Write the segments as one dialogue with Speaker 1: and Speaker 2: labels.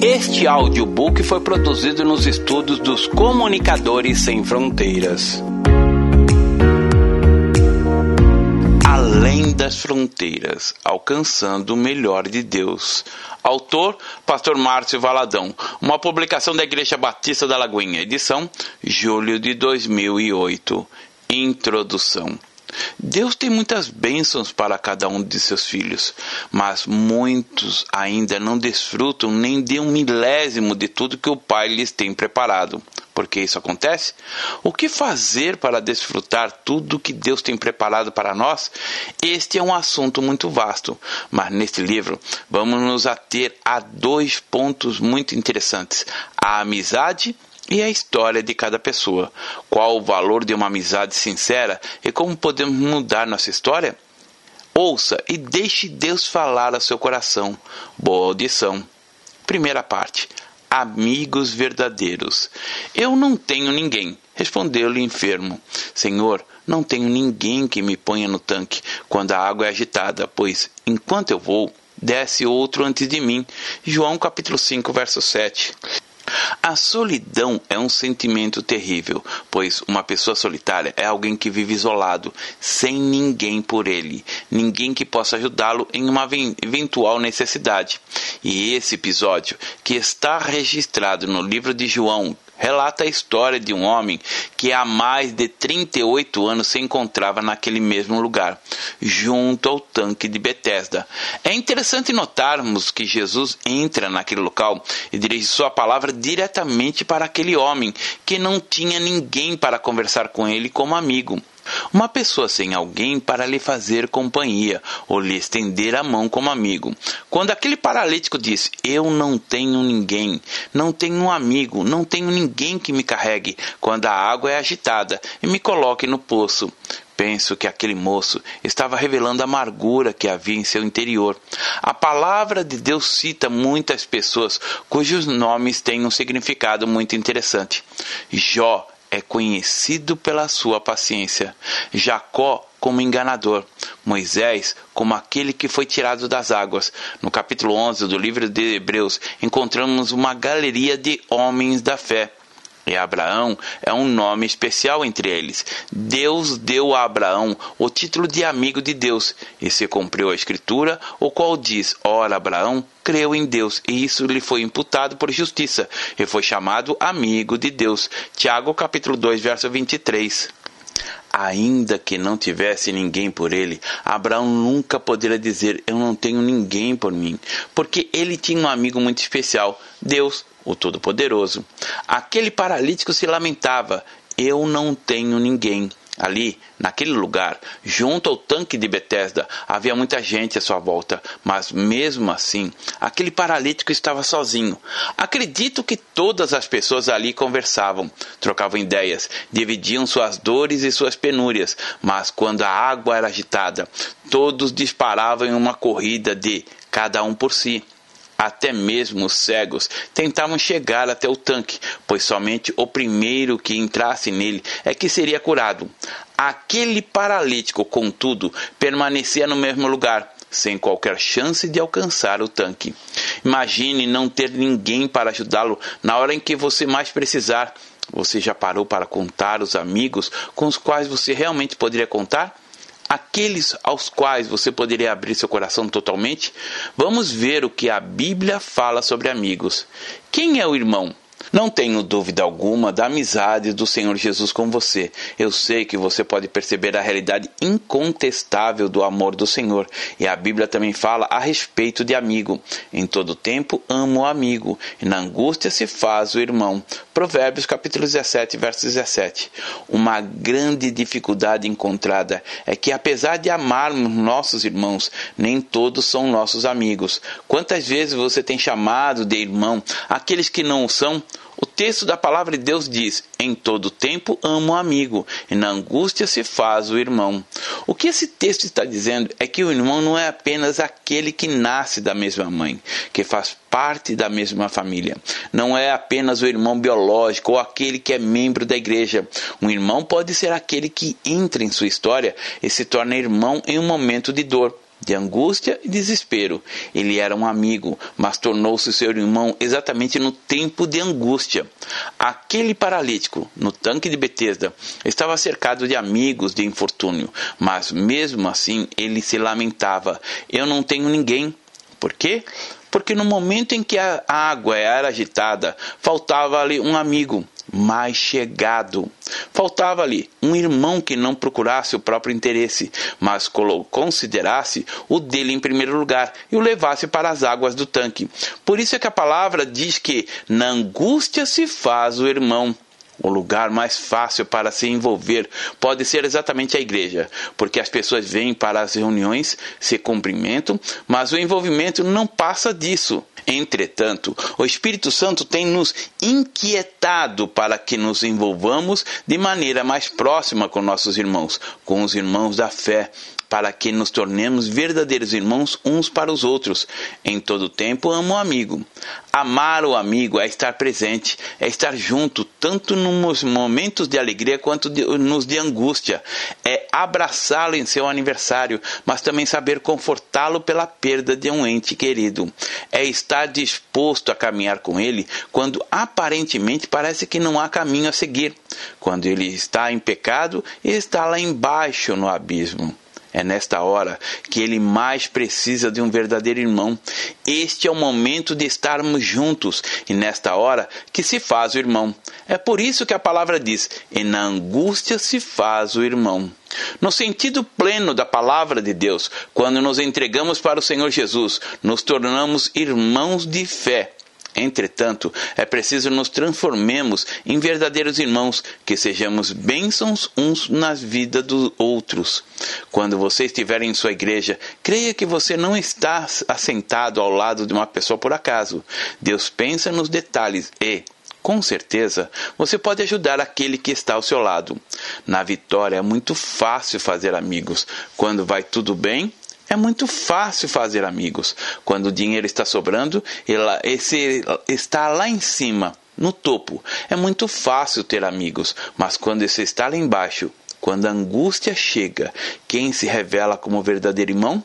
Speaker 1: Este audiobook foi produzido nos estúdios dos Comunicadores Sem Fronteiras. Além das fronteiras, alcançando o melhor de Deus. Autor, Pastor Márcio Valadão. Uma publicação da Igreja Batista da Lagoinha. Edição, julho de 2008. Introdução. Deus tem muitas bênçãos para cada um de seus filhos, mas muitos ainda não desfrutam nem de um milésimo de tudo que o Pai lhes tem preparado. Por que isso acontece? O que fazer para desfrutar tudo que Deus tem preparado para nós? Este é um assunto muito vasto, mas neste livro vamos nos ater a dois pontos muito interessantes: a amizade e a história de cada pessoa. Qual o valor de uma amizade sincera e como podemos mudar nossa história? Ouça e deixe Deus falar ao seu coração. Boa audição. Primeira parte. Amigos verdadeiros. Eu não tenho ninguém, respondeu-lhe o enfermo. Senhor, não tenho ninguém que me ponha no tanque quando a água é agitada, pois enquanto eu vou, desce outro antes de mim. João capítulo 5, verso 7. A solidão é um sentimento terrível, pois uma pessoa solitária é alguém que vive isolado, sem ninguém por ele, ninguém que possa ajudá-lo em uma eventual necessidade. E esse episódio, que está registrado no livro de João, relata a história de um homem que há mais de 38 anos se encontrava naquele mesmo lugar, junto ao tanque de Betesda. É interessante notarmos que Jesus entra naquele local e dirige sua palavra diretamente para aquele homem que não tinha ninguém para conversar com ele como amigo. Uma pessoa sem alguém para lhe fazer companhia ou lhe estender a mão como amigo. Quando aquele paralítico disse: Eu não tenho ninguém, não tenho um amigo, não tenho ninguém que me carregue quando a água é agitada e me coloque no poço. Penso que aquele moço estava revelando a amargura que havia em seu interior. A palavra de Deus cita muitas pessoas cujos nomes têm um significado muito interessante. Jó é conhecido pela sua paciência, Jacó como enganador, Moisés como aquele que foi tirado das águas. No capítulo 11 do livro de Hebreus, encontramos uma galeria de homens da fé. E Abraão é um nome especial entre eles. Deus deu a Abraão o título de amigo de Deus, e se cumpriu a escritura, o qual diz: Ora, Abraão creu em Deus, e isso lhe foi imputado por justiça, e foi chamado amigo de Deus. Tiago capítulo 2, verso 23. Ainda que não tivesse ninguém por ele, Abraão nunca poderia dizer: Eu não tenho ninguém por mim, porque ele tinha um amigo muito especial, Deus, o Todo-Poderoso. Aquele paralítico se lamentava: Eu não tenho ninguém. Ali, naquele lugar, junto ao tanque de Betesda, havia muita gente à sua volta, mas mesmo assim, aquele paralítico estava sozinho. Acredito que todas as pessoas ali conversavam, trocavam ideias, dividiam suas dores e suas penúrias, mas quando a água era agitada, todos disparavam em uma corrida de cada um por si. Até mesmo os cegos tentavam chegar até o tanque, pois somente o primeiro que entrasse nele é que seria curado. Aquele paralítico, contudo, permanecia no mesmo lugar, sem qualquer chance de alcançar o tanque. Imagine não ter ninguém para ajudá-lo na hora em que você mais precisar. Você já parou para contar os amigos com os quais você realmente poderia contar? Aqueles aos quais você poderia abrir seu coração totalmente, vamos ver o que a Bíblia fala sobre amigos. Quem é o irmão? Não tenho dúvida alguma da amizade do Senhor Jesus com você. Eu sei que você pode perceber a realidade incontestável do amor do Senhor. E a Bíblia também fala a respeito de amigo. Em todo tempo amo o amigo, e na angústia se faz o irmão. Provérbios capítulo 17, verso 17. Uma grande dificuldade encontrada é que apesar de amarmos nossos irmãos, nem todos são nossos amigos. Quantas vezes você tem chamado de irmão aqueles que não o são? O texto da palavra de Deus diz: Em todo tempo amo o amigo, e na angústia se faz o irmão. O que esse texto está dizendo é que o irmão não é apenas aquele que nasce da mesma mãe, que faz parte da mesma família. Não é apenas o irmão biológico ou aquele que é membro da igreja. Um irmão pode ser aquele que entra em sua história e se torna irmão em um momento de dor de angústia e desespero. Ele era um amigo, mas tornou-se seu irmão exatamente no tempo de angústia. Aquele paralítico, no tanque de Betesda, estava cercado de amigos de infortúnio, mas mesmo assim ele se lamentava: Eu não tenho ninguém. Por quê? Porque no momento em que a água era agitada, faltava ali um amigo mais chegado. Faltava ali um irmão que não procurasse o próprio interesse, mas considerasse o dele em primeiro lugar e o levasse para as águas do tanque. Por isso é que a palavra diz que na angústia se faz o irmão. O lugar mais fácil para se envolver pode ser exatamente a igreja, porque as pessoas vêm para as reuniões, se cumprimentam, mas o envolvimento não passa disso. Entretanto, o Espírito Santo tem nos inquietado para que nos envolvamos de maneira mais próxima com nossos irmãos, com os irmãos da fé, para que nos tornemos verdadeiros irmãos uns para os outros. Em todo tempo amo o amigo. Amar o amigo é estar presente, é estar junto, tanto nos momentos de alegria quanto de, nos de angústia. É abraçá-lo em seu aniversário, mas também saber confortá-lo pela perda de um ente querido. É estar disposto a caminhar com ele quando aparentemente parece que não há caminho a seguir, quando ele está em pecado está lá embaixo no abismo. É nesta hora que ele mais precisa de um verdadeiro irmão. Este é o momento de estarmos juntos e nesta hora que se faz o irmão. É por isso que a palavra diz: e na angústia se faz o irmão. No sentido pleno da palavra de Deus, quando nos entregamos para o Senhor Jesus, nos tornamos irmãos de fé. Entretanto, é preciso nos transformemos em verdadeiros irmãos, que sejamos bênçãos uns na vida dos outros. Quando você estiver em sua igreja, creia que você não está assentado ao lado de uma pessoa por acaso. Deus pensa nos detalhes e, com certeza, você pode ajudar aquele que está ao seu lado. Na vitória é muito fácil fazer amigos. Quando vai tudo bem, é muito fácil fazer amigos. Quando o dinheiro está sobrando, esse está lá em cima, no topo. É muito fácil ter amigos, mas quando esse está lá embaixo, quando a angústia chega, quem se revela como verdadeiro irmão?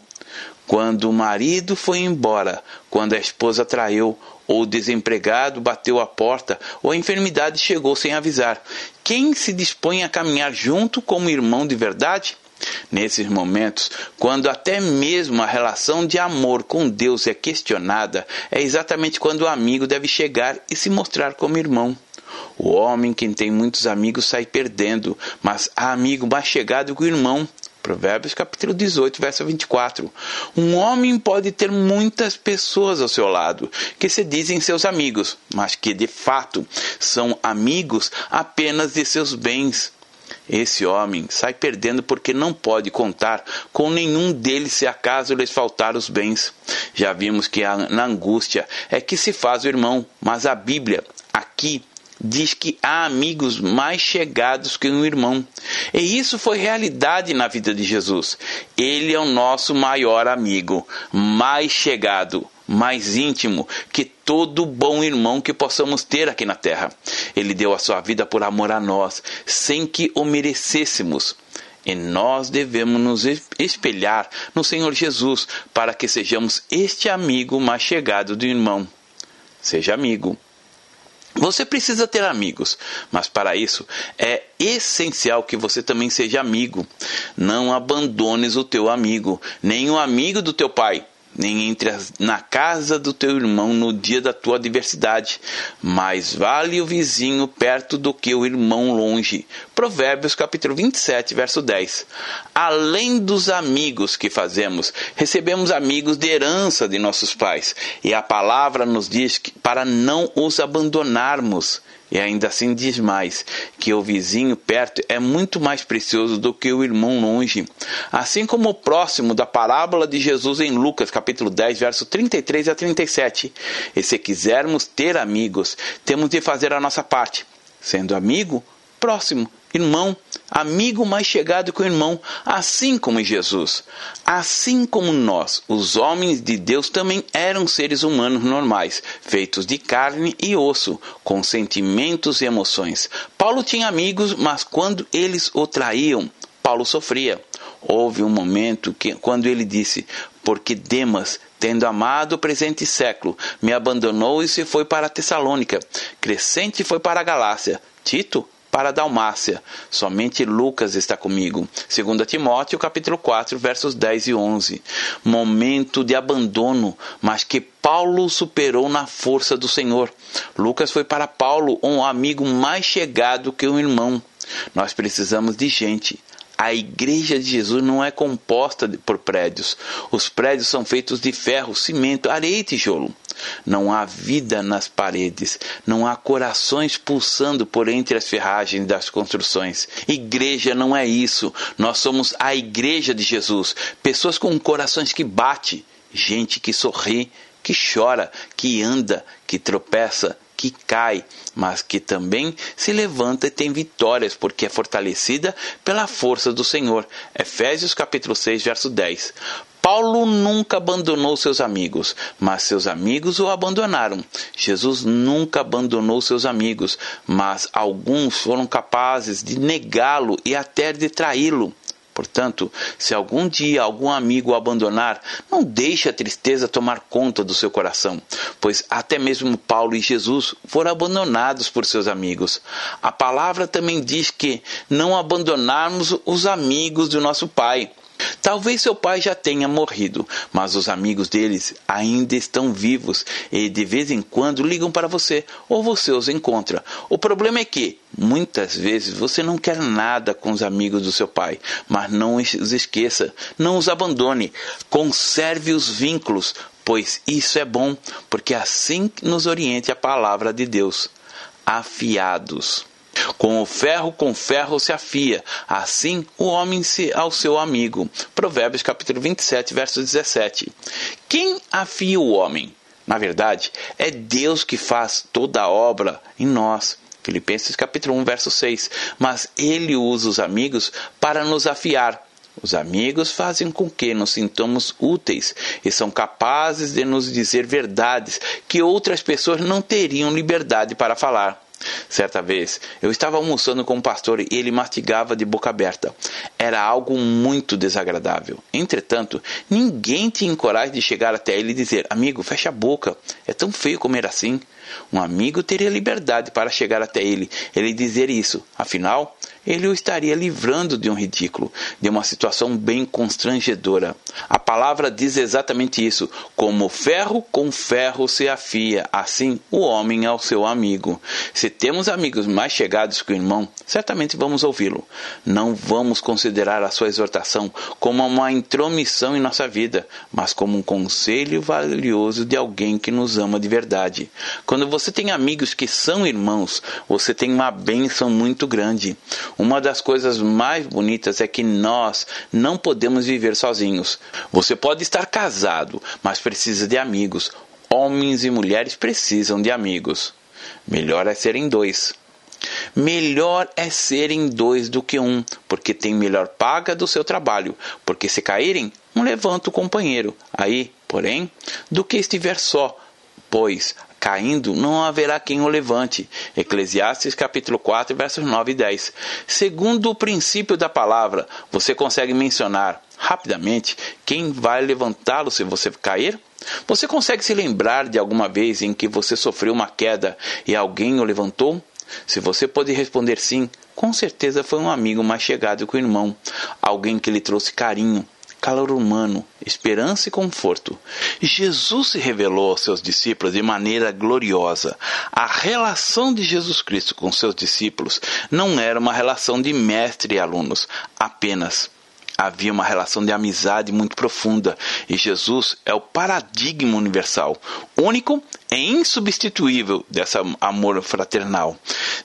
Speaker 1: Quando o marido foi embora, quando a esposa traiu, ou o desempregado bateu a porta, ou a enfermidade chegou sem avisar. Quem se dispõe a caminhar junto como irmão de verdade? Nesses momentos, quando até mesmo a relação de amor com Deus é questionada, é exatamente quando o amigo deve chegar e se mostrar como irmão. O homem que tem muitos amigos sai perdendo, mas há amigo mais chegado que o irmão. Provérbios capítulo 18, verso 24. Um homem pode ter muitas pessoas ao seu lado que se dizem seus amigos, mas que de fato são amigos apenas de seus bens. Esse homem sai perdendo porque não pode contar com nenhum deles se acaso lhes faltar os bens. Já vimos que na angústia é que se faz o irmão, mas a Bíblia aqui diz que há amigos mais chegados que um irmão. E isso foi realidade na vida de Jesus. Ele é o nosso maior amigo, mais chegado, mais íntimo que todo bom irmão que possamos ter aqui na terra. Ele deu a sua vida por amor a nós, sem que o merecêssemos. E nós devemos nos espelhar no Senhor Jesus para que sejamos este amigo mais chegado do irmão. Seja amigo. Você precisa ter amigos, mas para isso é essencial que você também seja amigo. Não abandones o teu amigo, nem o amigo do teu pai, nem entre na casa do teu irmão no dia da tua adversidade. Mais vale o vizinho perto do que o irmão longe. Provérbios capítulo 27, verso 10. Além dos amigos que fazemos, recebemos amigos de herança de nossos pais. E a palavra nos diz que para não os abandonarmos. E ainda assim diz mais, que o vizinho perto é muito mais precioso do que o irmão longe. Assim como o próximo da parábola de Jesus em Lucas, capítulo 10, verso 33 a 37. E se quisermos ter amigos, temos de fazer a nossa parte. Sendo amigo, próximo, irmão, amigo mais chegado que o irmão, assim como Jesus. Assim como nós, os homens de Deus também eram seres humanos normais, feitos de carne e osso, com sentimentos e emoções. Paulo tinha amigos, mas quando eles o traíam, Paulo sofria. Houve um momento que, quando ele disse: Porque Demas, tendo amado o presente século, me abandonou e se foi para Tessalônica. Crescente foi para a Galácia. Tito para a Dalmácia. Somente Lucas está comigo. 2 Timóteo, capítulo 4, versos 10 e 11. Momento de abandono, mas que Paulo superou na força do Senhor. Lucas foi para Paulo um amigo mais chegado que um irmão. Nós precisamos de gente a igreja de Jesus não é composta por prédios. Os prédios são feitos de ferro, cimento, areia e tijolo. Não há vida nas paredes, não há corações pulsando por entre as ferragens das construções. Igreja não é isso. Nós somos a igreja de Jesus, pessoas com corações que bate, gente que sorri, que chora, que anda, que tropeça, que cai, mas que também se levanta e tem vitórias, porque é fortalecida pela força do Senhor. Efésios capítulo 6, verso 10. Paulo nunca abandonou seus amigos, mas seus amigos o abandonaram. Jesus nunca abandonou seus amigos, mas alguns foram capazes de negá-lo e até de traí-lo. Portanto, se algum dia algum amigo o abandonar, não deixe a tristeza tomar conta do seu coração, pois até mesmo Paulo e Jesus foram abandonados por seus amigos. A palavra também diz que não abandonarmos os amigos do nosso Pai. Talvez seu pai já tenha morrido, mas os amigos deles ainda estão vivos e de vez em quando ligam para você ou você os encontra. O problema é que muitas vezes você não quer nada com os amigos do seu pai, mas não os esqueça, não os abandone, conserve os vínculos, pois isso é bom, porque assim nos oriente a palavra de Deus. Afiados. Com o ferro com ferro se afia, assim o homem se ao seu amigo. Provérbios capítulo 27, verso 17. Quem afia o homem? Na verdade, é Deus que faz toda a obra em nós. Filipenses capítulo 1, verso 6. Mas ele usa os amigos para nos afiar. Os amigos fazem com que nos sintamos úteis e são capazes de nos dizer verdades que outras pessoas não teriam liberdade para falar. Certa vez, eu estava almoçando com um pastor e ele mastigava de boca aberta. Era algo muito desagradável. Entretanto, ninguém tinha coragem de chegar até ele e dizer: Amigo, fecha a boca. É tão feio comer assim. Um amigo teria liberdade para chegar até ele, ele dizer isso. Afinal, ele o estaria livrando de um ridículo, de uma situação bem constrangedora. A palavra diz exatamente isso: como ferro com ferro se afia, assim o homem ao seu amigo. Se temos amigos mais chegados que o irmão, certamente vamos ouvi-lo. Não vamos considerar a sua exortação como uma intromissão em nossa vida, mas como um conselho valioso de alguém que nos ama de verdade. Quando você tem amigos que são irmãos, você tem uma bênção muito grande. Uma das coisas mais bonitas é que nós não podemos viver sozinhos. Você pode estar casado, mas precisa de amigos. Homens e mulheres precisam de amigos. Melhor é serem dois. Melhor é serem dois do que um, porque tem melhor paga do seu trabalho. Porque se caírem, um levanta o companheiro. Aí, porém, do que estiver só, pois caindo, não haverá quem o levante. Eclesiastes capítulo 4, versos 9 e 10. Segundo o princípio da palavra, você consegue mencionar rapidamente quem vai levantá-lo se você cair? Você consegue se lembrar de alguma vez em que você sofreu uma queda e alguém o levantou? Se você pode responder sim, com certeza foi um amigo mais chegado que o irmão, alguém que lhe trouxe carinho, calor humano, esperança e conforto. Jesus se revelou aos seus discípulos de maneira gloriosa. A relação de Jesus Cristo com seus discípulos não era uma relação de mestre e alunos apenas. Havia uma relação de amizade muito profunda e Jesus é o paradigma universal, único e insubstituível desse amor fraternal,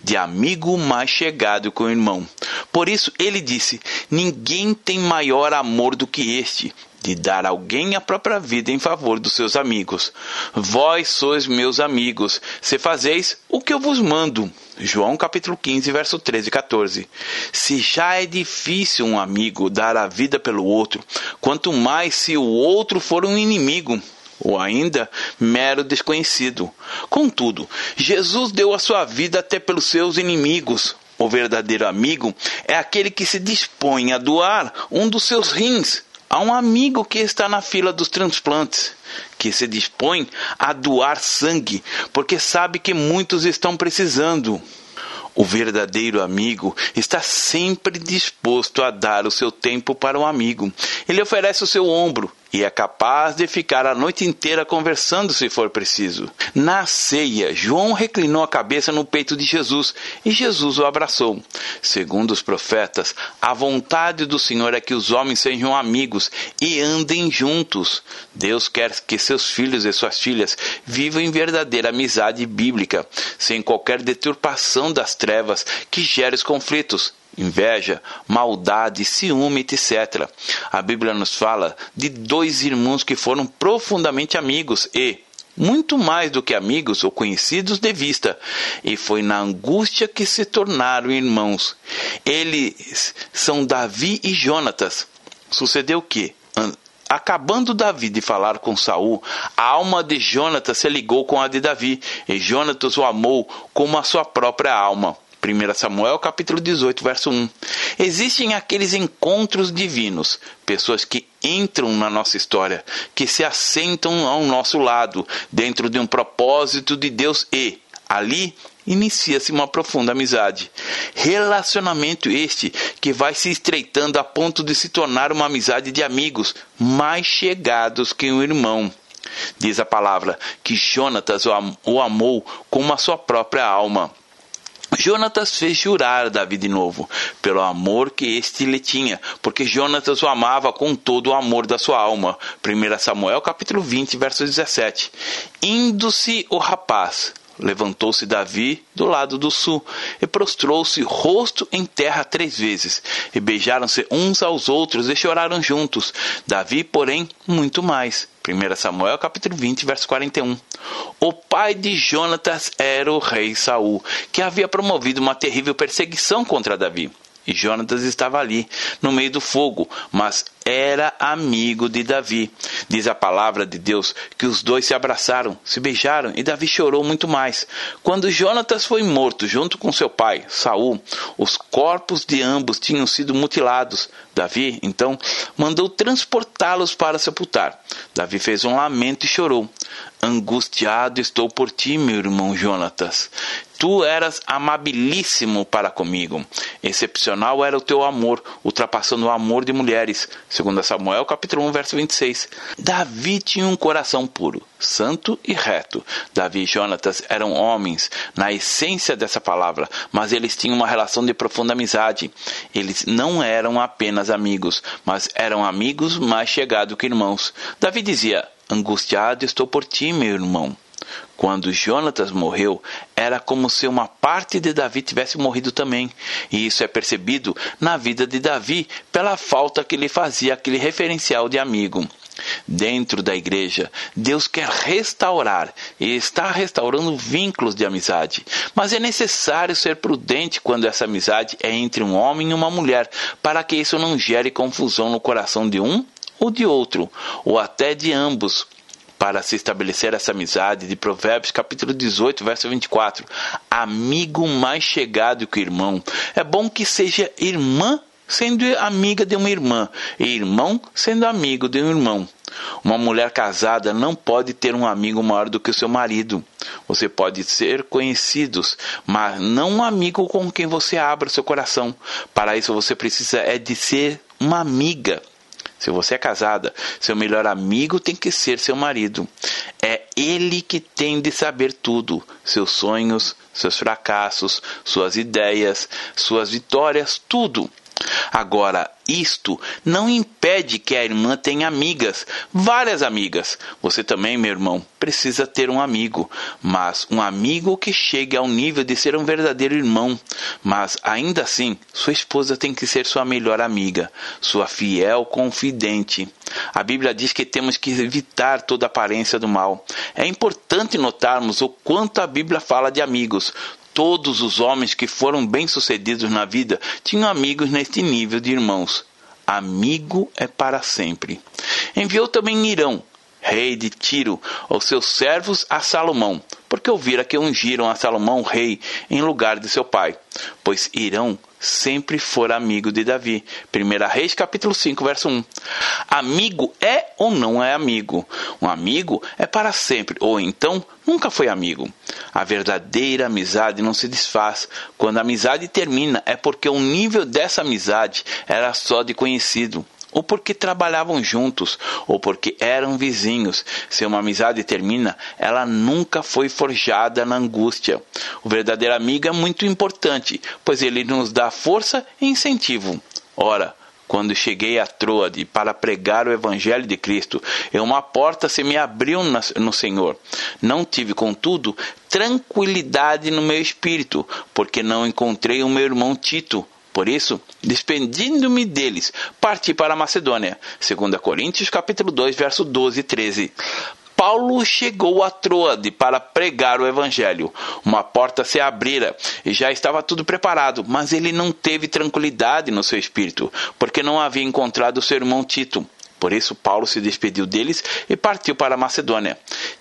Speaker 1: de amigo mais chegado que o irmão. Por isso ele disse: Ninguém tem maior amor do que este, de dar alguém a própria vida em favor dos seus amigos. Vós sois meus amigos, se fazeis o que eu vos mando. João capítulo 15, verso 13 e 14. Se já é difícil um amigo dar a vida pelo outro, quanto mais se o outro for um inimigo ou ainda mero desconhecido. Contudo, Jesus deu a sua vida até pelos seus inimigos. O verdadeiro amigo é aquele que se dispõe a doar um dos seus rins a um amigo que está na fila dos transplantes, que se dispõe a doar sangue, porque sabe que muitos estão precisando. O verdadeiro amigo está sempre disposto a dar o seu tempo para o um amigo. Ele oferece o seu ombro, e é capaz de ficar a noite inteira conversando se for preciso. Na ceia, João reclinou a cabeça no peito de Jesus e Jesus o abraçou. Segundo os profetas, a vontade do Senhor é que os homens sejam amigos e andem juntos. Deus quer que seus filhos e suas filhas vivam em verdadeira amizade bíblica, sem qualquer deturpação das trevas que gere os conflitos inveja, maldade, ciúme, etc. A Bíblia nos fala de dois irmãos que foram profundamente amigos e, muito mais do que amigos ou conhecidos de vista, e foi na angústia que se tornaram irmãos. Eles são Davi e Jonatas. Sucedeu que, Acabando Davi de falar com Saul, a alma de Jonatas se ligou com a de Davi, e Jonatas o amou como a sua própria alma. 1 Samuel capítulo 18, verso 1. Existem aqueles encontros divinos, pessoas que entram na nossa história, que se assentam ao nosso lado, dentro de um propósito de Deus e, ali, inicia-se uma profunda amizade. Relacionamento este que vai se estreitando a ponto de se tornar uma amizade de amigos mais chegados que um irmão. Diz a palavra que Jonatas o amou como a sua própria alma. Jonatas fez jurar Davi de novo, pelo amor que este lhe tinha, porque Jonatas o amava com todo o amor da sua alma. 1 Samuel capítulo 20, verso 17. Indo-se o rapaz, levantou-se Davi do lado do sul e prostrou-se rosto em terra três vezes. E beijaram-se uns aos outros e choraram juntos. Davi, porém, muito mais. 1 Samuel capítulo 20, verso 41. O pai de Jonatas era o rei Saul, que havia promovido uma terrível perseguição contra Davi. E Jonatas estava ali, no meio do fogo, mas era amigo de Davi. Diz a palavra de Deus que os dois se abraçaram, se beijaram e Davi chorou muito mais. Quando Jonatas foi morto junto com seu pai, Saul, os corpos de ambos tinham sido mutilados. Davi, então, mandou transportá-los para sepultar. Davi fez um lamento e chorou. Angustiado estou por ti, meu irmão Jonatas. Tu eras amabilíssimo para comigo. Excepcional era o teu amor, ultrapassando o amor de mulheres. Segundo Samuel, capítulo 1, verso 26. Davi tinha um coração puro, santo e reto. Davi e Jonatas eram homens, na essência dessa palavra, mas eles tinham uma relação de profunda amizade. Eles não eram apenas amigos, mas eram amigos mais chegados que irmãos. Davi dizia: Angustiado estou por ti, meu irmão. Quando Jonatas morreu, era como se uma parte de Davi tivesse morrido também. E isso é percebido na vida de Davi pela falta que lhe fazia aquele referencial de amigo. Dentro da igreja, Deus quer restaurar e está restaurando vínculos de amizade. Mas é necessário ser prudente quando essa amizade é entre um homem e uma mulher, para que isso não gere confusão no coração de um ou de outro, ou até de ambos, para se estabelecer essa amizade, de Provérbios capítulo 18, verso 24. Amigo mais chegado que irmão. É bom que seja irmã sendo amiga de uma irmã, e irmão sendo amigo de um irmão. Uma mulher casada não pode ter um amigo maior do que o seu marido. Você pode ser conhecidos, mas não um amigo com quem você abra seu coração. Para isso você precisa é de ser uma amiga. Se você é casada, seu melhor amigo tem que ser seu marido. É ele que tem de saber tudo: seus sonhos, seus fracassos, suas ideias, suas vitórias, tudo. Agora, isto não impede que a irmã tenha amigas, várias amigas. Você também, meu irmão, precisa ter um amigo, mas um amigo que chegue ao nível de ser um verdadeiro irmão. Mas ainda assim, sua esposa tem que ser sua melhor amiga, sua fiel confidente. A Bíblia diz que temos que evitar toda aparência do mal. É importante notarmos o quanto a Bíblia fala de amigos. Todos os homens que foram bem-sucedidos na vida tinham amigos neste nível de irmãos. Amigo é para sempre. Enviou também Irão, rei de Tiro, aos seus servos a Salomão, porque ouvira que ungiram a Salomão rei em lugar de seu pai, pois Irão sempre fora amigo de Davi. 1 Reis capítulo 5, verso 1. Amigo é ou não é amigo? Um amigo é para sempre, ou então nunca foi amigo. A verdadeira amizade não se desfaz. Quando a amizade termina, é porque o nível dessa amizade era só de conhecido ou porque trabalhavam juntos, ou porque eram vizinhos. Se uma amizade termina, ela nunca foi forjada na angústia. O verdadeiro amigo é muito importante, pois ele nos dá força e incentivo. Ora, quando cheguei a Troade para pregar o Evangelho de Cristo, uma porta se me abriu no Senhor. Não tive, contudo, tranquilidade no meu espírito, porque não encontrei o meu irmão Tito por isso, despedindo-me deles, parti para a Macedônia. 2 Coríntios capítulo 2, verso 12 e 13. Paulo chegou a Troade para pregar o evangelho. Uma porta se abrira e já estava tudo preparado, mas ele não teve tranquilidade no seu espírito, porque não havia encontrado seu irmão Tito. Por isso, Paulo se despediu deles e partiu para a Macedônia.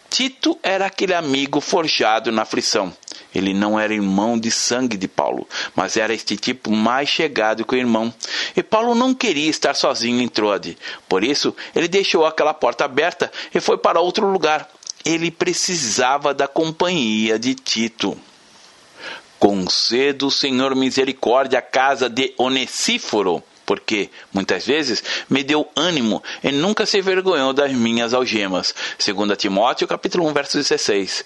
Speaker 1: Tito era aquele amigo forjado na aflição. Ele não era irmão de sangue de Paulo, mas era este tipo mais chegado que o irmão. E Paulo não queria estar sozinho em Troade. Por isso, ele deixou aquela porta aberta e foi para outro lugar. Ele precisava da companhia de Tito. Concedo, Senhor, misericórdia à casa de Onesíforo porque muitas vezes me deu ânimo e nunca se vergonhou das minhas algemas. 2 Timóteo capítulo 1, verso 16.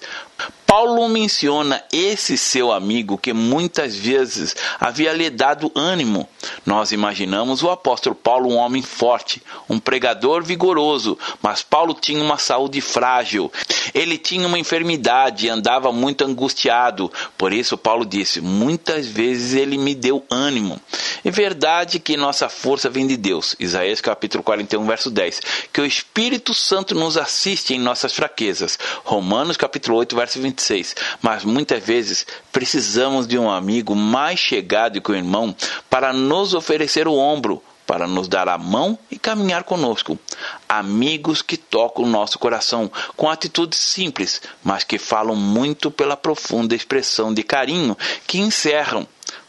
Speaker 1: Paulo menciona esse seu amigo que muitas vezes havia lhe dado ânimo. Nós imaginamos o apóstolo Paulo um homem forte, um pregador vigoroso, mas Paulo tinha uma saúde frágil. Ele tinha uma enfermidade e andava muito angustiado. Por isso Paulo disse: "Muitas vezes ele me deu ânimo". É verdade que nossa força vem de Deus. Isaías capítulo 41, verso 10. Que o Espírito Santo nos assiste em nossas fraquezas. Romanos capítulo 8, verso 25 26. Mas muitas vezes precisamos de um amigo mais chegado que o irmão para nos oferecer o ombro, para nos dar a mão e caminhar conosco. Amigos que tocam o nosso coração com atitudes simples, mas que falam muito pela profunda expressão de carinho que encerram.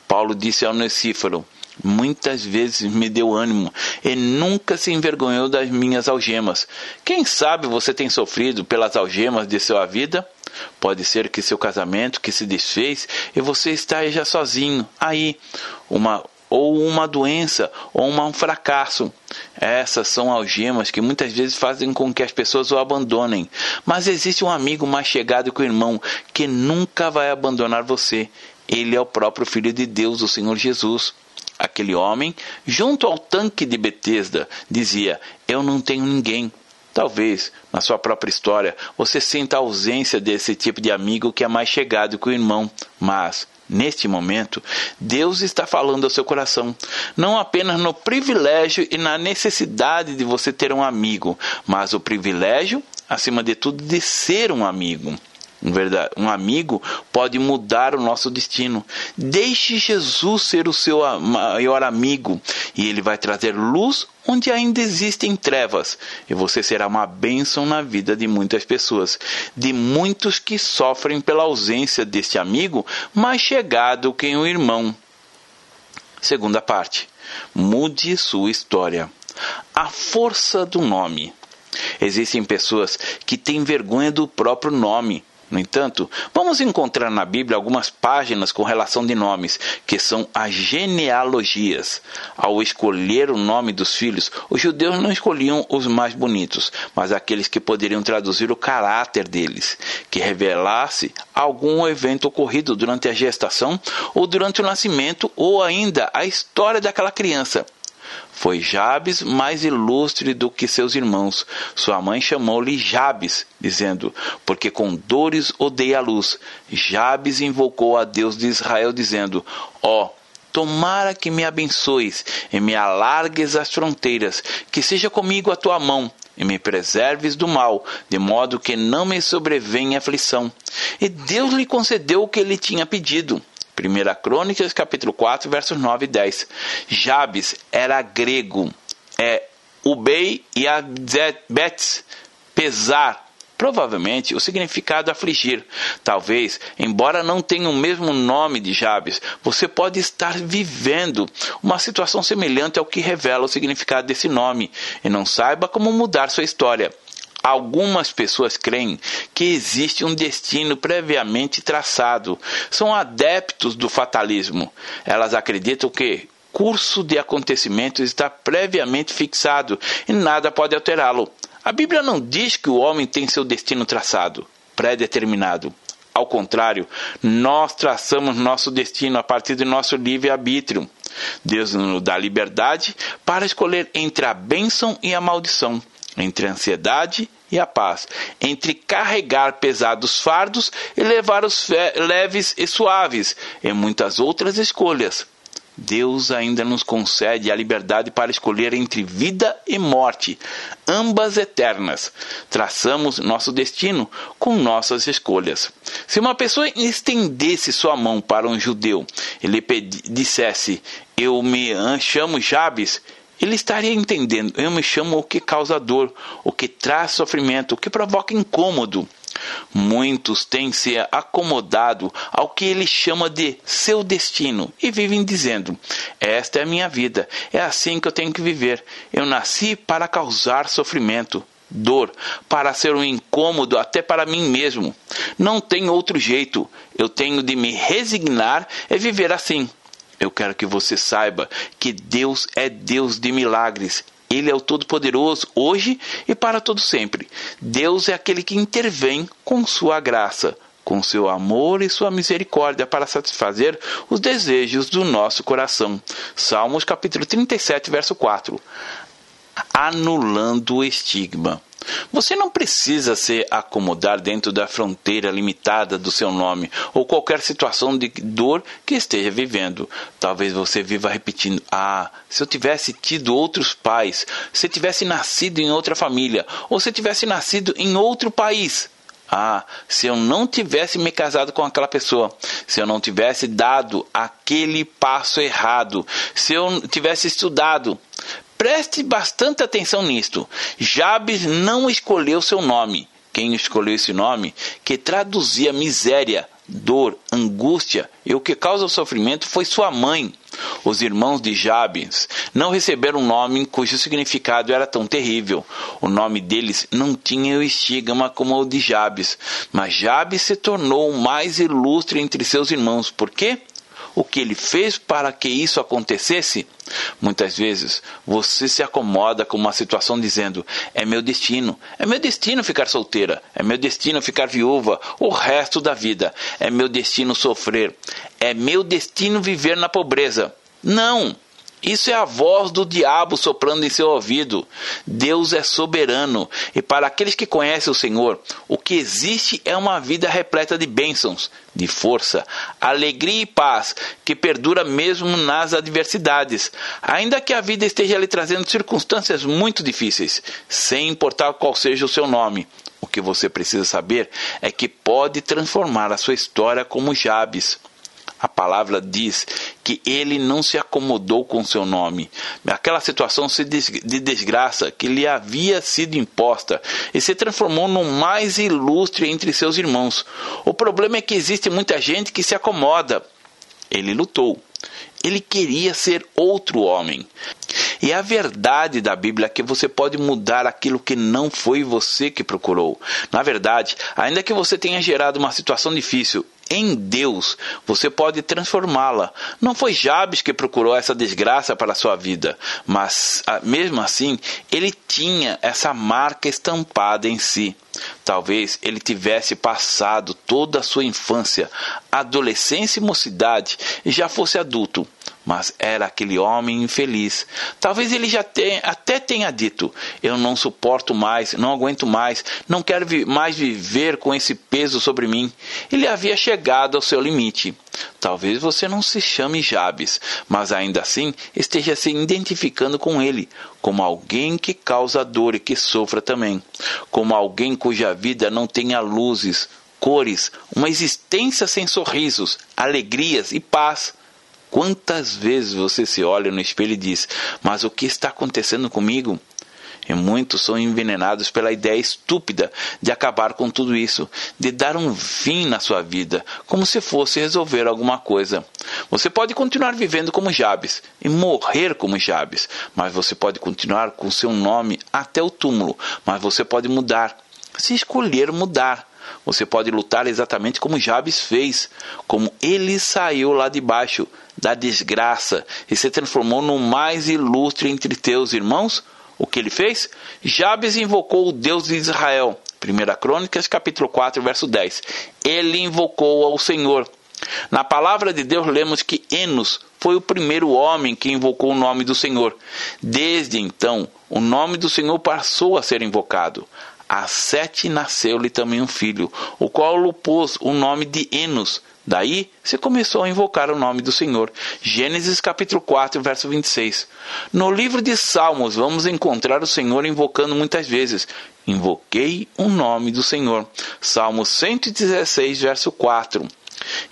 Speaker 1: Paulo disse ao Necíforo: Muitas vezes me deu ânimo e nunca se envergonhou das minhas algemas. Quem sabe você tem sofrido pelas algemas de sua vida? Pode ser que seu casamento que se desfez e você está já sozinho, aí, uma ou uma doença ou um fracasso. Essas são algemas que muitas vezes fazem com que as pessoas o abandonem. Mas existe um amigo mais chegado que o irmão que nunca vai abandonar você. Ele é o próprio Filho de Deus, o Senhor Jesus. Aquele homem, junto ao tanque de Betesda, dizia: Eu não tenho ninguém. Talvez, na sua própria história, você sinta a ausência desse tipo de amigo que é mais chegado que o irmão, mas, neste momento, Deus está falando ao seu coração, não apenas no privilégio e na necessidade de você ter um amigo, mas o privilégio, acima de tudo, de ser um amigo. Um, verdade, um amigo pode mudar o nosso destino. Deixe Jesus ser o seu maior amigo e ele vai trazer luz onde ainda existem trevas, e você será uma bênção na vida de muitas pessoas, de muitos que sofrem pela ausência deste amigo mais chegado que um irmão. Segunda parte. Mude sua história. A força do nome. Existem pessoas que têm vergonha do próprio nome no entanto, vamos encontrar na Bíblia algumas páginas com relação de nomes, que são as genealogias. Ao escolher o nome dos filhos, os judeus não escolhiam os mais bonitos, mas aqueles que poderiam traduzir o caráter deles, que revelasse algum evento ocorrido durante a gestação ou durante o nascimento ou ainda a história daquela criança. Foi Jabes mais ilustre do que seus irmãos. Sua mãe chamou-lhe Jabes, dizendo: Porque com dores odeia a luz. Jabes invocou a Deus de Israel, dizendo: Ó, oh, tomara que me abençoes e me alargues as fronteiras, que seja comigo a tua mão e me preserves do mal, de modo que não me sobrevenha aflição. E Deus lhe concedeu o que ele tinha pedido. 1 Crônicas, capítulo 4, versos 9 e 10. Jabes era grego. É Ubei e Abetz Pesar, provavelmente o significado afligir. Talvez, embora não tenha o mesmo nome de Jabes, você pode estar vivendo uma situação semelhante ao que revela o significado desse nome e não saiba como mudar sua história. Algumas pessoas creem que existe um destino previamente traçado. São adeptos do fatalismo. Elas acreditam que curso de acontecimentos está previamente fixado e nada pode alterá-lo. A Bíblia não diz que o homem tem seu destino traçado, predeterminado. Ao contrário, nós traçamos nosso destino a partir de nosso livre-arbítrio. Deus nos dá liberdade para escolher entre a bênção e a maldição, entre a ansiedade e a paz, entre carregar pesados fardos e levar os leves e suaves, e muitas outras escolhas. Deus ainda nos concede a liberdade para escolher entre vida e morte, ambas eternas. Traçamos nosso destino com nossas escolhas. Se uma pessoa estendesse sua mão para um judeu e lhe dissesse: Eu me chamo Jabes, ele estaria entendendo: Eu me chamo o que causa dor, o que traz sofrimento, o que provoca incômodo. Muitos têm se acomodado ao que ele chama de seu destino e vivem dizendo: Esta é a minha vida, é assim que eu tenho que viver. Eu nasci para causar sofrimento, dor, para ser um incômodo até para mim mesmo. Não tem outro jeito. Eu tenho de me resignar e viver assim. Eu quero que você saiba que Deus é Deus de milagres ele é o Todo-Poderoso hoje e para todo sempre. Deus é aquele que intervém com sua graça, com seu amor e sua misericórdia para satisfazer os desejos do nosso coração. Salmos capítulo 37, verso 4. Anulando o estigma. Você não precisa se acomodar dentro da fronteira limitada do seu nome ou qualquer situação de dor que esteja vivendo. Talvez você viva repetindo: Ah, se eu tivesse tido outros pais, se eu tivesse nascido em outra família, ou se eu tivesse nascido em outro país. Ah, se eu não tivesse me casado com aquela pessoa, se eu não tivesse dado aquele passo errado, se eu tivesse estudado, Preste bastante atenção nisto. Jabes não escolheu seu nome. Quem escolheu esse nome, que traduzia miséria, dor, angústia e o que causa o sofrimento foi sua mãe. Os irmãos de Jabes não receberam um nome cujo significado era tão terrível. O nome deles não tinha o estigma como o de Jabes, mas Jabes se tornou o mais ilustre entre seus irmãos. Por quê? o que ele fez para que isso acontecesse? Muitas vezes você se acomoda com uma situação dizendo: é meu destino, é meu destino ficar solteira, é meu destino ficar viúva o resto da vida, é meu destino sofrer, é meu destino viver na pobreza. Não! Isso é a voz do diabo soprando em seu ouvido. Deus é soberano, e para aqueles que conhecem o Senhor, o que existe é uma vida repleta de bênçãos, de força, alegria e paz, que perdura mesmo nas adversidades, ainda que a vida esteja lhe trazendo circunstâncias muito difíceis, sem importar qual seja o seu nome. O que você precisa saber é que pode transformar a sua história como Jabes. A palavra diz que ele não se acomodou com seu nome. Aquela situação de desgraça que lhe havia sido imposta e se transformou no mais ilustre entre seus irmãos. O problema é que existe muita gente que se acomoda. Ele lutou. Ele queria ser outro homem. E a verdade da Bíblia é que você pode mudar aquilo que não foi você que procurou. Na verdade, ainda que você tenha gerado uma situação difícil, em Deus, você pode transformá-la. Não foi Jabes que procurou essa desgraça para a sua vida, mas ah, mesmo assim, ele tinha essa marca estampada em si. Talvez ele tivesse passado toda a sua infância, adolescência e mocidade e já fosse adulto mas era aquele homem infeliz. Talvez ele já tenha, até tenha dito: Eu não suporto mais, não aguento mais, não quero vi mais viver com esse peso sobre mim. Ele havia chegado ao seu limite. Talvez você não se chame Jabes, mas ainda assim esteja se identificando com ele, como alguém que causa dor e que sofra também, como alguém cuja vida não tenha luzes, cores, uma existência sem sorrisos, alegrias e paz Quantas vezes você se olha no espelho e diz: Mas o que está acontecendo comigo? E muitos são envenenados pela ideia estúpida de acabar com tudo isso, de dar um fim na sua vida, como se fosse resolver alguma coisa. Você pode continuar vivendo como Jabes e morrer como Jabes, mas você pode continuar com seu nome até o túmulo, mas você pode mudar, se escolher mudar. Você pode lutar exatamente como Jabes fez, como ele saiu lá de baixo da desgraça e se transformou no mais ilustre entre teus irmãos o que ele fez? Jabes invocou o Deus de Israel. 1 Crônicas, capítulo 4, verso 10. Ele invocou ao Senhor. Na palavra de Deus lemos que Enos foi o primeiro homem que invocou o nome do Senhor. Desde então, o nome do Senhor passou a ser invocado. A Sete nasceu-lhe também um filho, o qual lhe pôs o nome de Enos, Daí se começou a invocar o nome do Senhor. Gênesis capítulo 4, verso 26. No livro de Salmos vamos encontrar o Senhor invocando muitas vezes. Invoquei o nome do Senhor. Salmo 116, verso 4.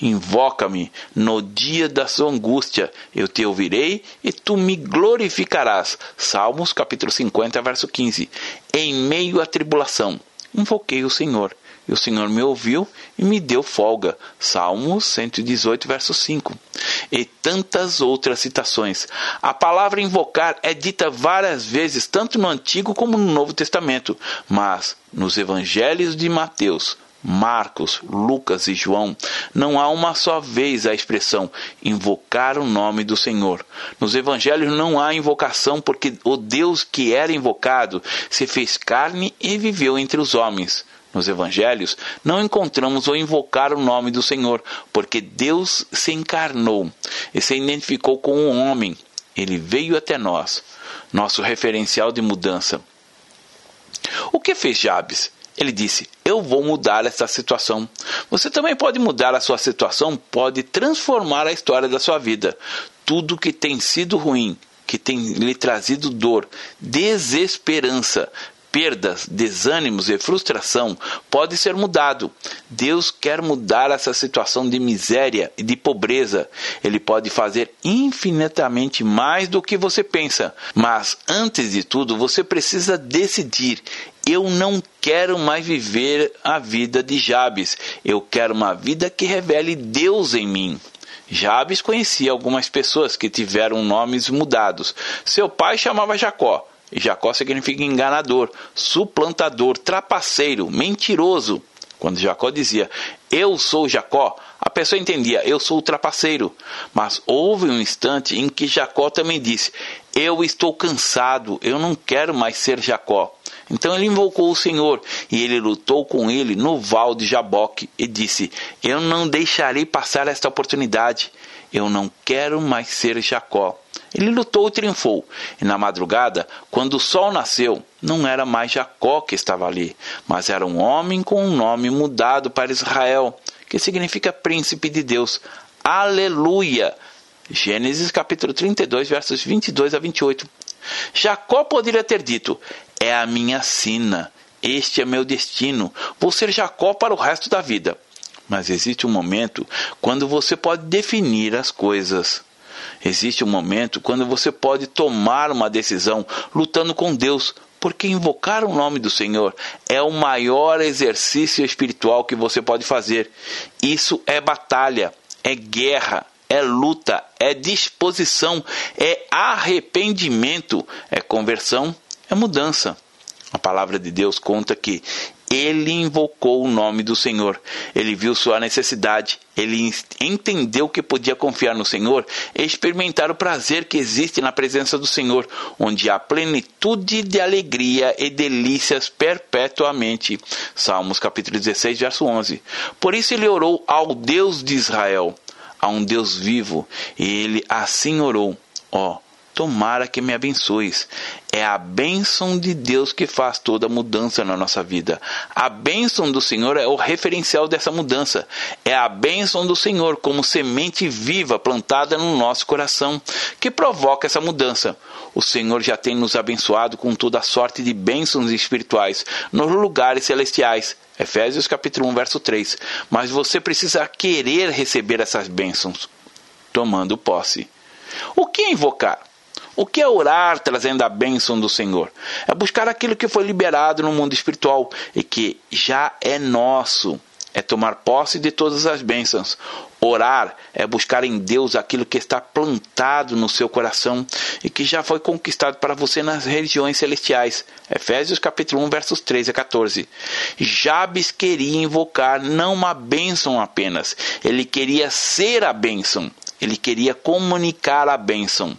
Speaker 1: Invoca-me no dia da sua angústia, eu te ouvirei e tu me glorificarás. Salmos capítulo 50, verso 15. Em meio à tribulação, invoquei o Senhor e o Senhor me ouviu e me deu folga. Salmos 118, verso 5. E tantas outras citações. A palavra invocar é dita várias vezes, tanto no Antigo como no Novo Testamento, mas nos evangelhos de Mateus, Marcos, Lucas e João, não há uma só vez a expressão invocar o nome do Senhor. Nos evangelhos não há invocação porque o Deus que era invocado se fez carne e viveu entre os homens nos evangelhos, não encontramos o invocar o nome do Senhor, porque Deus se encarnou e se identificou com o um homem. Ele veio até nós, nosso referencial de mudança. O que fez Jabes? Ele disse: Eu vou mudar essa situação. Você também pode mudar a sua situação, pode transformar a história da sua vida. Tudo que tem sido ruim, que tem lhe trazido dor, desesperança, perdas, desânimos e frustração pode ser mudado. Deus quer mudar essa situação de miséria e de pobreza. Ele pode fazer infinitamente mais do que você pensa. Mas antes de tudo, você precisa decidir. Eu não quero mais viver a vida de Jabes. Eu quero uma vida que revele Deus em mim. Jabes conhecia algumas pessoas que tiveram nomes mudados. Seu pai chamava Jacó Jacó significa enganador, suplantador, trapaceiro, mentiroso. Quando Jacó dizia, eu sou Jacó, a pessoa entendia, eu sou o trapaceiro. Mas houve um instante em que Jacó também disse, eu estou cansado, eu não quero mais ser Jacó. Então ele invocou o Senhor e ele lutou com ele no val de Jaboque e disse: Eu não deixarei passar esta oportunidade. Eu não quero mais ser Jacó. Ele lutou e triunfou. E na madrugada, quando o sol nasceu, não era mais Jacó que estava ali, mas era um homem com um nome mudado para Israel, que significa príncipe de Deus. Aleluia! Gênesis capítulo 32, versos 22 a 28. Jacó poderia ter dito: É a minha sina, este é meu destino, vou ser Jacó para o resto da vida. Mas existe um momento quando você pode definir as coisas. Existe um momento quando você pode tomar uma decisão lutando com Deus, porque invocar o nome do Senhor é o maior exercício espiritual que você pode fazer. Isso é batalha, é guerra, é luta, é disposição, é arrependimento, é conversão, é mudança. A palavra de Deus conta que ele invocou o nome do Senhor. Ele viu sua necessidade. Ele entendeu que podia confiar no Senhor experimentar o prazer que existe na presença do Senhor, onde há plenitude de alegria e delícias perpetuamente. Salmos capítulo 16, verso 11. Por isso ele orou ao Deus de Israel, a um Deus vivo, e ele assim orou: Ó, oh, tomara que me abençoes. É a bênção de Deus que faz toda a mudança na nossa vida. A bênção do Senhor é o referencial dessa mudança. É a bênção do Senhor como semente viva plantada no nosso coração que provoca essa mudança. O Senhor já tem nos abençoado com toda a sorte de bênçãos espirituais nos lugares celestiais. Efésios capítulo 1, verso 3. Mas você precisa querer receber essas bênçãos, tomando posse. O que invocar? O que é orar trazendo a bênção do Senhor? É buscar aquilo que foi liberado no mundo espiritual e que já é nosso. É tomar posse de todas as bênçãos. Orar é buscar em Deus aquilo que está plantado no seu coração e que já foi conquistado para você nas regiões celestiais. Efésios capítulo 1, versos 13 a 14. Jabes queria invocar não uma bênção apenas, ele queria ser a bênção. Ele queria comunicar a bênção.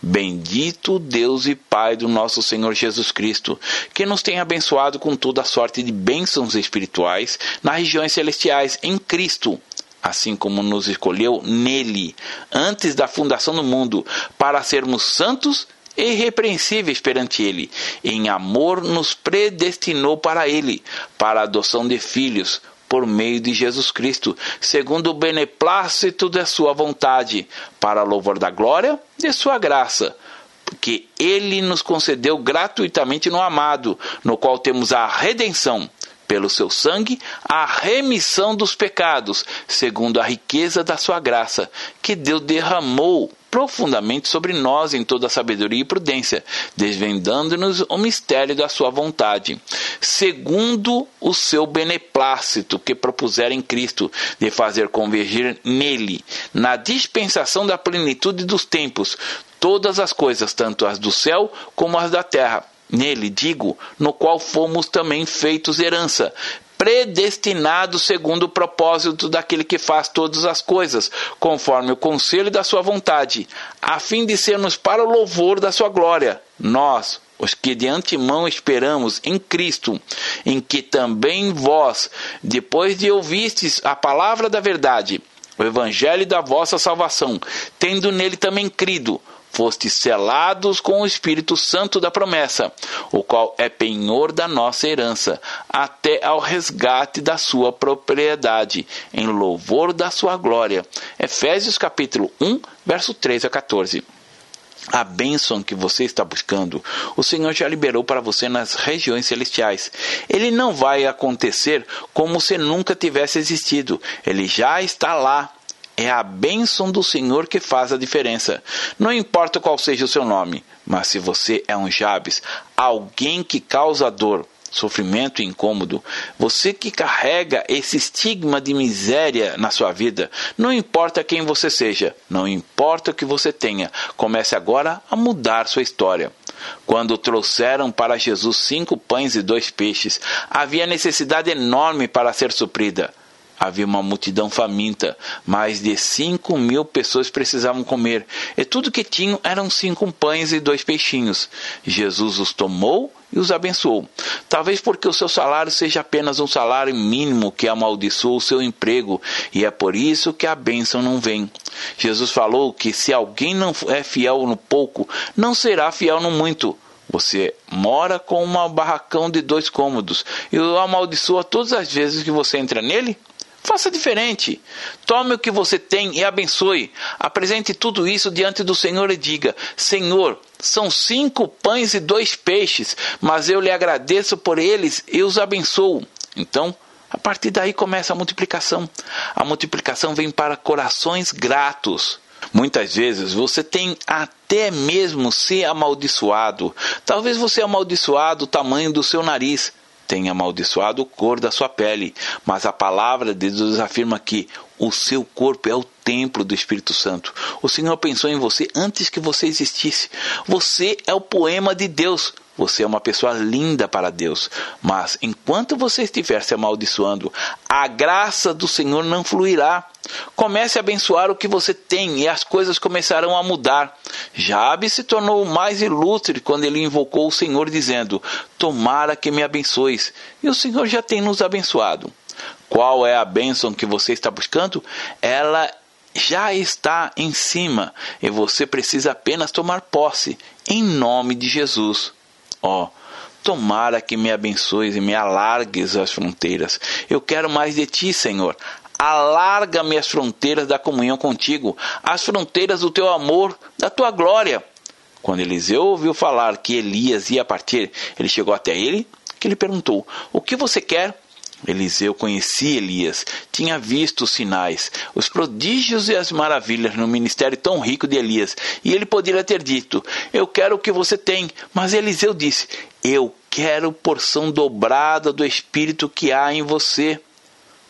Speaker 1: Bendito Deus e Pai do nosso Senhor Jesus Cristo, que nos tem abençoado com toda a sorte de bênçãos espirituais nas regiões celestiais em Cristo assim como nos escolheu nele, antes da fundação do mundo, para sermos santos e irrepreensíveis perante Ele. Em amor nos predestinou para Ele, para a adoção de filhos, por meio de Jesus Cristo, segundo o beneplácito da Sua vontade, para louvor da glória de Sua graça. Porque Ele nos concedeu gratuitamente no amado, no qual temos a redenção pelo seu sangue a remissão dos pecados, segundo a riqueza da sua graça, que Deus derramou profundamente sobre nós em toda sabedoria e prudência, desvendando-nos o mistério da sua vontade, segundo o seu beneplácito que propusera em Cristo, de fazer convergir nele, na dispensação da plenitude dos tempos, todas as coisas, tanto as do céu como as da terra. Nele, digo, no qual fomos também feitos herança, predestinados segundo o propósito daquele que faz todas as coisas, conforme o conselho da sua vontade, a fim de sermos para o louvor da sua glória. Nós, os que de antemão esperamos em Cristo, em que também vós, depois de ouvistes a palavra da verdade, o evangelho da vossa salvação, tendo nele também crido, fostes selados com o Espírito Santo da promessa, o qual é penhor da nossa herança, até ao resgate da sua propriedade, em louvor da sua glória. Efésios capítulo 1, verso 13 a 14 a bênção que você está buscando, o Senhor já liberou para você nas regiões celestiais. Ele não vai acontecer como se nunca tivesse existido. Ele já está lá. É a bênção do Senhor que faz a diferença. Não importa qual seja o seu nome, mas se você é um Jabes, alguém que causa dor, sofrimento e incômodo, você que carrega esse estigma de miséria na sua vida, não importa quem você seja, não importa o que você tenha, comece agora a mudar sua história. Quando trouxeram para Jesus cinco pães e dois peixes, havia necessidade enorme para ser suprida. Havia uma multidão faminta, mais de cinco mil pessoas precisavam comer, e tudo que tinham eram cinco pães e dois peixinhos. Jesus os tomou e os abençoou. Talvez porque o seu salário seja apenas um salário mínimo que amaldiçoou o seu emprego, e é por isso que a bênção não vem. Jesus falou que se alguém não é fiel no pouco, não será fiel no muito. Você mora com um barracão de dois cômodos e o amaldiçoa todas as vezes que você entra nele? Faça diferente. Tome o que você tem e abençoe. Apresente tudo isso diante do Senhor e diga: Senhor, são cinco pães e dois peixes, mas eu lhe agradeço por eles e os abençoo. Então, a partir daí começa a multiplicação. A multiplicação vem para corações gratos. Muitas vezes você tem até mesmo ser amaldiçoado. Talvez você é amaldiçoado o tamanho do seu nariz tem amaldiçoado o cor da sua pele, mas a palavra de Deus afirma que o seu corpo é o templo do Espírito Santo. O Senhor pensou em você antes que você existisse. Você é o poema de Deus. Você é uma pessoa linda para Deus, mas enquanto você estiver se amaldiçoando, a graça do Senhor não fluirá. Comece a abençoar o que você tem e as coisas começarão a mudar. Jabe se tornou mais ilustre quando ele invocou o Senhor, dizendo: Tomara que me abençoes. E o Senhor já tem nos abençoado. Qual é a bênção que você está buscando? Ela já está em cima e você precisa apenas tomar posse, em nome de Jesus. Ó, tomara que me abençoes e me alargues as fronteiras. Eu quero mais de ti, Senhor. Alarga-me as fronteiras da comunhão contigo, as fronteiras do teu amor, da tua glória. Quando Eliseu ouviu falar que Elias ia partir, ele chegou até ele, que lhe perguntou: O que você quer? Eliseu conhecia Elias, tinha visto os sinais, os prodígios e as maravilhas no ministério tão rico de Elias, e ele poderia ter dito: Eu quero o que você tem. Mas Eliseu disse: Eu quero porção dobrada do espírito que há em você.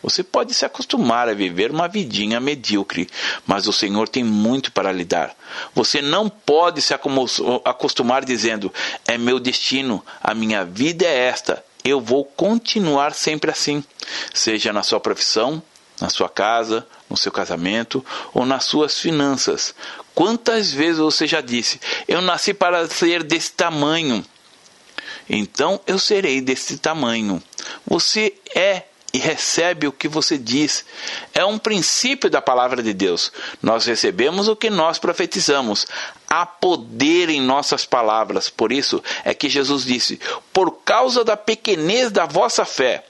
Speaker 1: Você pode se acostumar a viver uma vidinha medíocre, mas o Senhor tem muito para lhe dar. Você não pode se acostumar dizendo: É meu destino, a minha vida é esta, eu vou continuar sempre assim, seja na sua profissão, na sua casa, no seu casamento ou nas suas finanças. Quantas vezes você já disse: Eu nasci para ser desse tamanho, então eu serei desse tamanho. Você é e recebe o que você diz. É um princípio da palavra de Deus. Nós recebemos o que nós profetizamos. Há poder em nossas palavras. Por isso é que Jesus disse: Por causa da pequenez da vossa fé.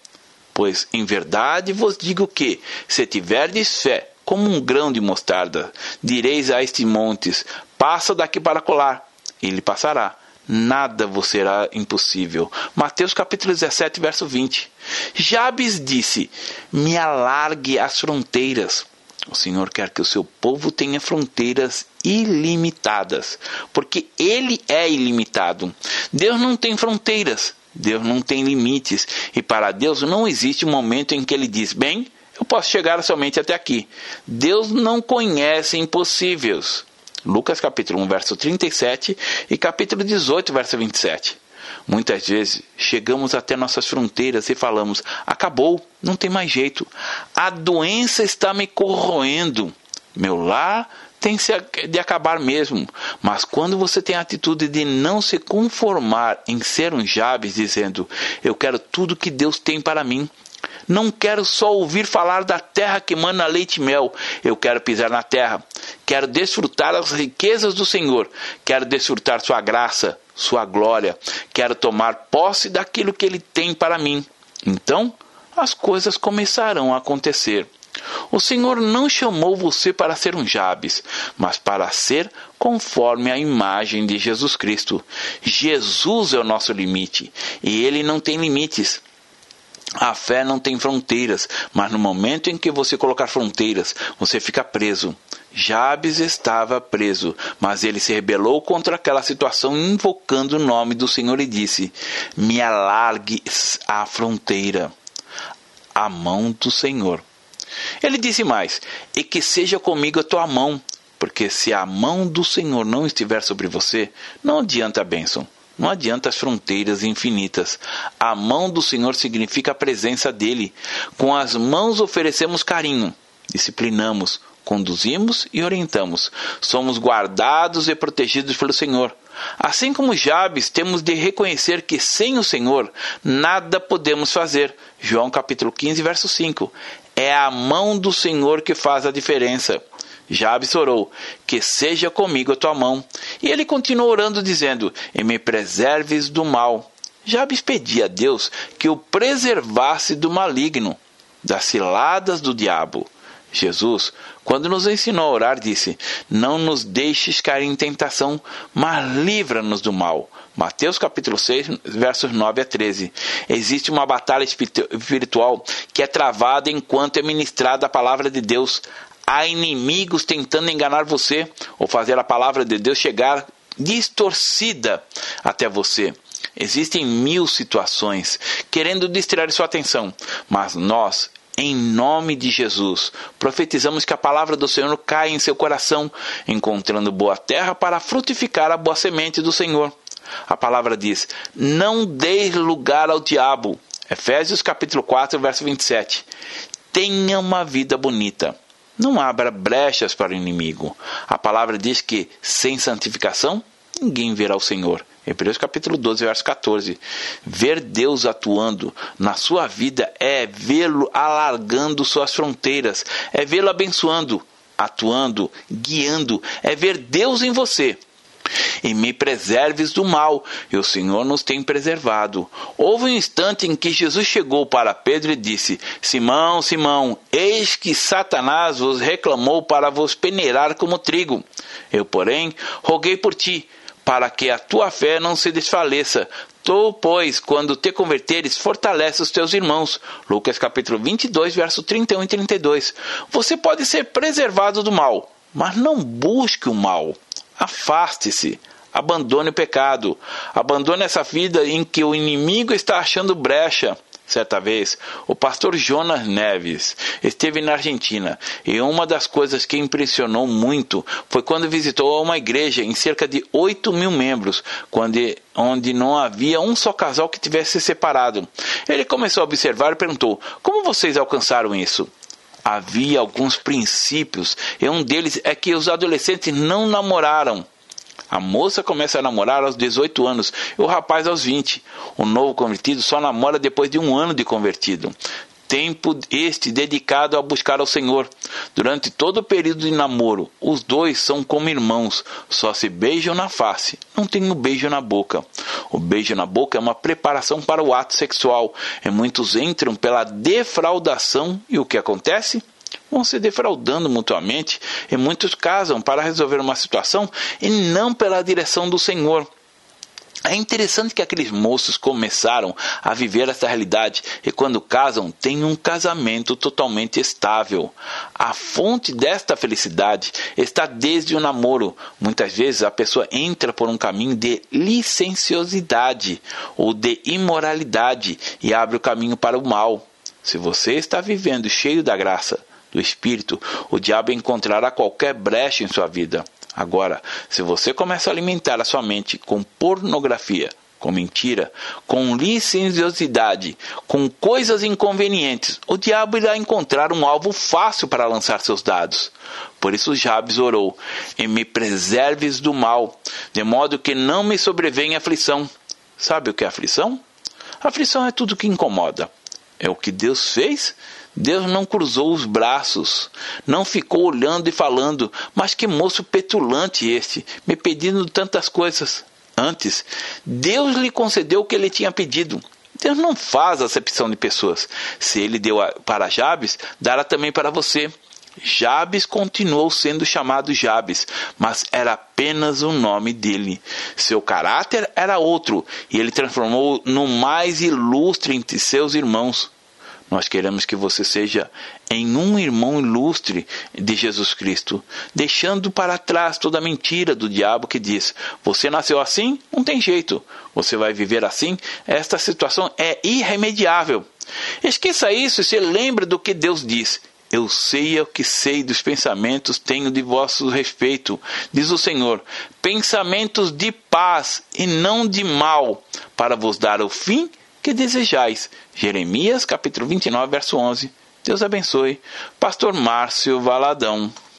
Speaker 1: Pois em verdade vos digo que, se tiverdes fé, como um grão de mostarda, direis a estes montes: Passa daqui para colar, e ele passará nada vos será impossível. Mateus capítulo 17, verso 20. Jabes disse: Me alargue as fronteiras. O Senhor quer que o seu povo tenha fronteiras ilimitadas, porque ele é ilimitado. Deus não tem fronteiras, Deus não tem limites, e para Deus não existe um momento em que ele diz: "Bem, eu posso chegar somente até aqui". Deus não conhece impossíveis. Lucas capítulo 1, verso 37 e capítulo 18, verso 27. Muitas vezes chegamos até nossas fronteiras e falamos: acabou, não tem mais jeito. A doença está me corroendo. Meu lar tem de acabar mesmo. Mas quando você tem a atitude de não se conformar em ser um Jabes, dizendo: Eu quero tudo que Deus tem para mim, não quero só ouvir falar da terra que manda leite e mel. Eu quero pisar na terra. Quero desfrutar as riquezas do Senhor. Quero desfrutar sua graça, sua glória. Quero tomar posse daquilo que ele tem para mim. Então, as coisas começarão a acontecer. O Senhor não chamou você para ser um Jabes, mas para ser conforme a imagem de Jesus Cristo. Jesus é o nosso limite e ele não tem limites. A fé não tem fronteiras, mas no momento em que você colocar fronteiras, você fica preso. Jabes estava preso, mas ele se rebelou contra aquela situação, invocando o nome do Senhor e disse: Me alargue a fronteira, a mão do Senhor. Ele disse mais: E que seja comigo a tua mão, porque se a mão do Senhor não estiver sobre você, não adianta a bênção. Não adianta as fronteiras infinitas. A mão do Senhor significa a presença dele. Com as mãos oferecemos carinho, disciplinamos, conduzimos e orientamos. Somos guardados e protegidos pelo Senhor. Assim como Jabes, temos de reconhecer que sem o Senhor nada podemos fazer. João capítulo 15, verso 5. É a mão do Senhor que faz a diferença. Jabes orou: Que seja comigo a tua mão. E ele continuou orando, dizendo: E me preserves do mal. Jabes pedia a Deus que o preservasse do maligno, das ciladas do diabo. Jesus, quando nos ensinou a orar, disse: Não nos deixes cair em tentação, mas livra-nos do mal. Mateus capítulo 6, versos 9 a 13. Existe uma batalha espiritual que é travada enquanto é ministrada a palavra de Deus. Há inimigos tentando enganar você ou fazer a palavra de Deus chegar distorcida até você. Existem mil situações querendo distrair sua atenção, mas nós, em nome de Jesus, profetizamos que a palavra do Senhor caia em seu coração, encontrando boa terra para frutificar a boa semente do Senhor. A palavra diz: Não deis lugar ao diabo. Efésios capítulo 4, verso 27. Tenha uma vida bonita. Não abra brechas para o inimigo. A palavra diz que sem santificação ninguém verá o Senhor. Hebreus capítulo 12, verso 14. Ver Deus atuando na sua vida é vê-lo alargando suas fronteiras, é vê-lo abençoando, atuando, guiando, é ver Deus em você e me preserves do mal, e o Senhor nos tem preservado. Houve um instante em que Jesus chegou para Pedro e disse: Simão, Simão, eis que Satanás vos reclamou para vos peneirar como trigo. Eu, porém, roguei por ti, para que a tua fé não se desfaleça. Tu, pois, quando te converteres, fortalece os teus irmãos. Lucas capítulo 22, verso 31 e 32. Você pode ser preservado do mal, mas não busque o mal. Afaste-se. Abandone o pecado. Abandone essa vida em que o inimigo está achando brecha. Certa vez, o pastor Jonas Neves esteve na Argentina e uma das coisas que impressionou muito foi quando visitou uma igreja em cerca de 8 mil membros, quando, onde não havia um só casal que tivesse se separado. Ele começou a observar e perguntou: Como vocês alcançaram isso? Havia alguns princípios, e um deles é que os adolescentes não namoraram. A moça começa a namorar aos 18 anos e o rapaz aos 20. O novo convertido só namora depois de um ano de convertido. Tempo este dedicado a buscar ao Senhor. Durante todo o período de namoro, os dois são como irmãos, só se beijam na face, não tem um beijo na boca. O beijo na boca é uma preparação para o ato sexual, e muitos entram pela defraudação, e o que acontece? vão se defraudando mutuamente e muitos casam para resolver uma situação e não pela direção do Senhor. É interessante que aqueles moços começaram a viver essa realidade e, quando casam, têm um casamento totalmente estável. A fonte desta felicidade está desde o namoro. Muitas vezes a pessoa entra por um caminho de licenciosidade ou de imoralidade e abre o caminho para o mal. Se você está vivendo cheio da graça, do Espírito, o diabo encontrará qualquer brecha em sua vida. Agora, se você começa a alimentar a sua mente com pornografia, com mentira, com licenciosidade, com coisas inconvenientes, o diabo irá encontrar um alvo fácil para lançar seus dados. Por isso Jabes orou: E me preserves do mal, de modo que não me sobrevenha aflição. Sabe o que é aflição? Aflição é tudo que incomoda. É o que Deus fez Deus não cruzou os braços, não ficou olhando e falando, mas que moço petulante este, me pedindo tantas coisas. Antes, Deus lhe concedeu o que ele tinha pedido. Deus não faz acepção de pessoas. Se ele deu para Jabes, dará também para você. Jabes continuou sendo chamado Jabes, mas era apenas o nome dele. Seu caráter era outro, e ele transformou no mais ilustre entre seus irmãos. Nós queremos que você seja em um irmão ilustre de Jesus Cristo, deixando para trás toda a mentira do diabo que diz: você nasceu assim, não tem jeito, você vai viver assim, esta situação é irremediável. Esqueça isso e se lembre do que Deus diz. Eu sei o que sei dos pensamentos tenho de vosso respeito, diz o Senhor, pensamentos de paz e não de mal, para vos dar o fim que desejais. Jeremias capítulo 29, verso 11. Deus abençoe. Pastor Márcio Valadão.